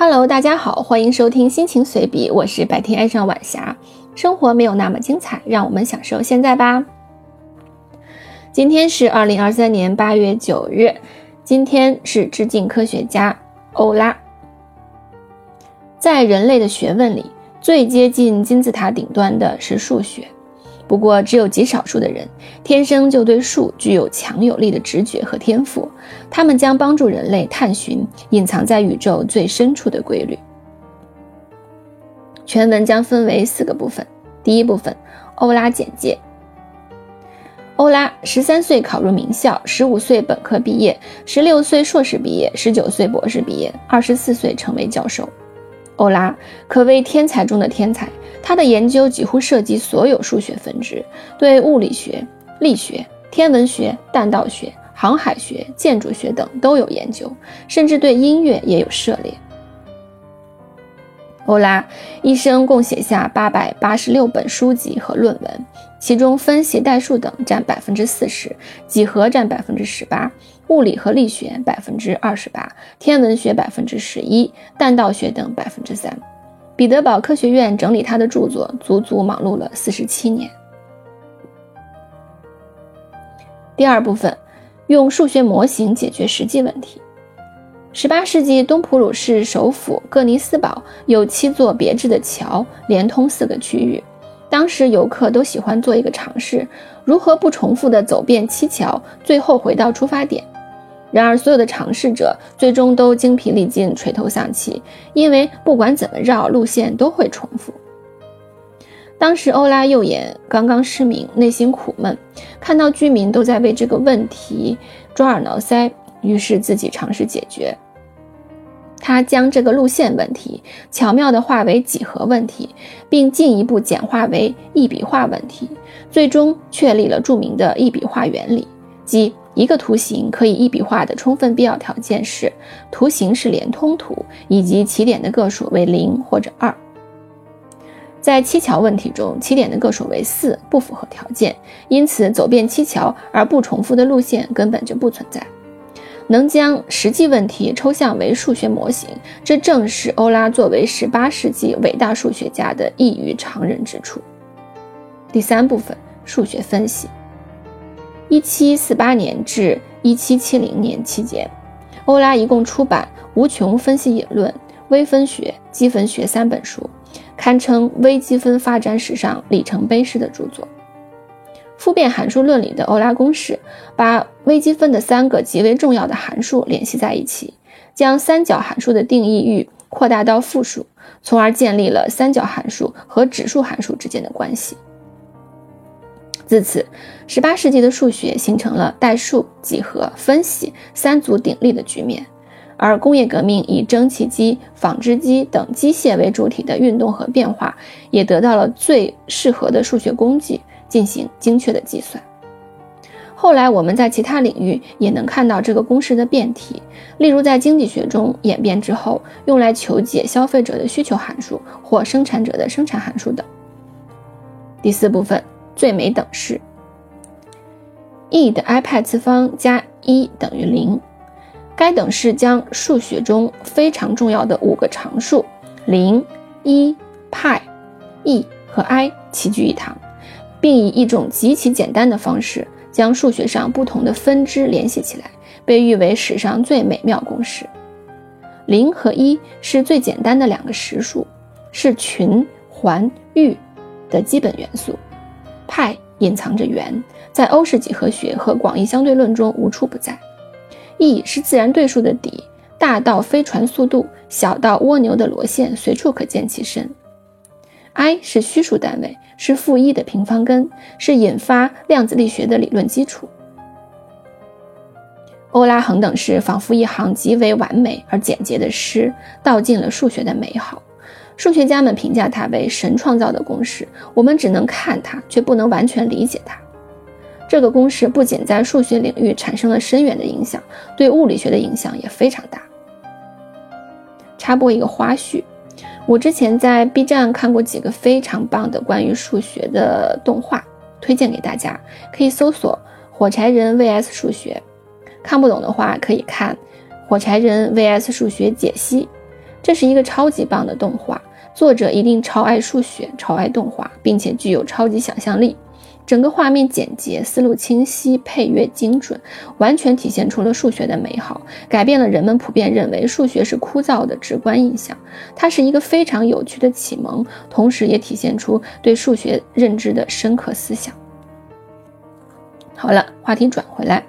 Hello，大家好，欢迎收听心情随笔，我是白天爱上晚霞。生活没有那么精彩，让我们享受现在吧。今天是二零二三年八月九日，今天是致敬科学家欧拉。在人类的学问里，最接近金字塔顶端的是数学。不过，只有极少数的人天生就对数具有强有力的直觉和天赋，他们将帮助人类探寻隐藏在宇宙最深处的规律。全文将分为四个部分。第一部分，欧拉简介。欧拉十三岁考入名校，十五岁本科毕业，十六岁硕士毕业，十九岁博士毕业，二十四岁成为教授。欧拉可谓天才中的天才，他的研究几乎涉及所有数学分支，对物理学、力学、天文学、弹道学、航海学、建筑学等都有研究，甚至对音乐也有涉猎。欧拉一生共写下八百八十六本书籍和论文，其中分析、代数等占百分之四十，几何占百分之十八，物理和力学百分之二十八，天文学百分之十一，弹道学等百分之三。彼得堡科学院整理他的著作，足足忙碌了四十七年。第二部分，用数学模型解决实际问题。十八世纪，东普鲁士首府哥尼斯堡有七座别致的桥，连通四个区域。当时游客都喜欢做一个尝试：如何不重复地走遍七桥，最后回到出发点。然而，所有的尝试者最终都精疲力尽、垂头丧气，因为不管怎么绕，路线都会重复。当时，欧拉右眼刚刚失明，内心苦闷，看到居民都在为这个问题抓耳挠腮。于是自己尝试解决。他将这个路线问题巧妙地化为几何问题，并进一步简化为一笔画问题，最终确立了著名的一笔画原理，即一个图形可以一笔画的充分必要条件是图形是连通图，以及起点的个数为零或者二。在七桥问题中，起点的个数为四不符合条件，因此走遍七桥而不重复的路线根本就不存在。能将实际问题抽象为数学模型，这正是欧拉作为十八世纪伟大数学家的异于常人之处。第三部分，数学分析。一七四八年至一七七零年期间，欧拉一共出版《无穷分析引论》《微分学》《积分学》三本书，堪称微积分发展史上里程碑式的著作。复变函数论里的欧拉公式，把微积分的三个极为重要的函数联系在一起，将三角函数的定义域扩大到负数，从而建立了三角函数和指数函数之间的关系。自此，18世纪的数学形成了代数、几何、分析三足鼎立的局面，而工业革命以蒸汽机、纺织机等机械为主体的运动和变化，也得到了最适合的数学工具。进行精确的计算。后来，我们在其他领域也能看到这个公式的变体，例如在经济学中演变之后，用来求解消费者的需求函数或生产者的生产函数等。第四部分，最美等式。e 的 i 派次方加一等于零。该等式将数学中非常重要的五个常数零、一、派、e 和 i 齐聚一堂。并以一种极其简单的方式将数学上不同的分支联系起来，被誉为史上最美妙公式。零和一是最简单的两个实数，是群、环、域的基本元素。派隐藏着圆，在欧式几何学和广义相对论中无处不在。e 是自然对数的底，大到飞船速度，小到蜗牛的螺线，随处可见其身。i 是虚数单位，是负一的平方根，是引发量子力学的理论基础。欧拉恒等式仿佛一行极为完美而简洁的诗，道尽了数学的美好。数学家们评价它为神创造的公式，我们只能看它，却不能完全理解它。这个公式不仅在数学领域产生了深远的影响，对物理学的影响也非常大。插播一个花絮。我之前在 B 站看过几个非常棒的关于数学的动画，推荐给大家，可以搜索“火柴人 VS 数学”。看不懂的话，可以看“火柴人 VS 数学解析”。这是一个超级棒的动画，作者一定超爱数学，超爱动画，并且具有超级想象力。整个画面简洁，思路清晰，配乐精准，完全体现出了数学的美好，改变了人们普遍认为数学是枯燥的直观印象。它是一个非常有趣的启蒙，同时也体现出对数学认知的深刻思想。好了，话题转回来。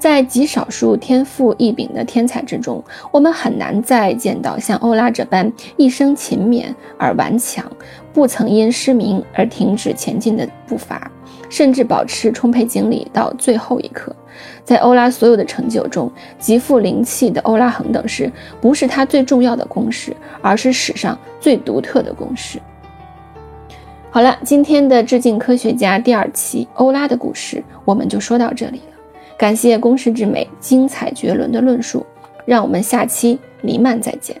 在极少数天赋异禀的天才之中，我们很难再见到像欧拉这般一生勤勉而顽强，不曾因失明而停止前进的步伐，甚至保持充沛精力到最后一刻。在欧拉所有的成就中，极富灵气的欧拉恒等式不是他最重要的公式，而是史上最独特的公式。好了，今天的致敬科学家第二期欧拉的故事，我们就说到这里了。感谢公式之美精彩绝伦的论述，让我们下期黎曼再见。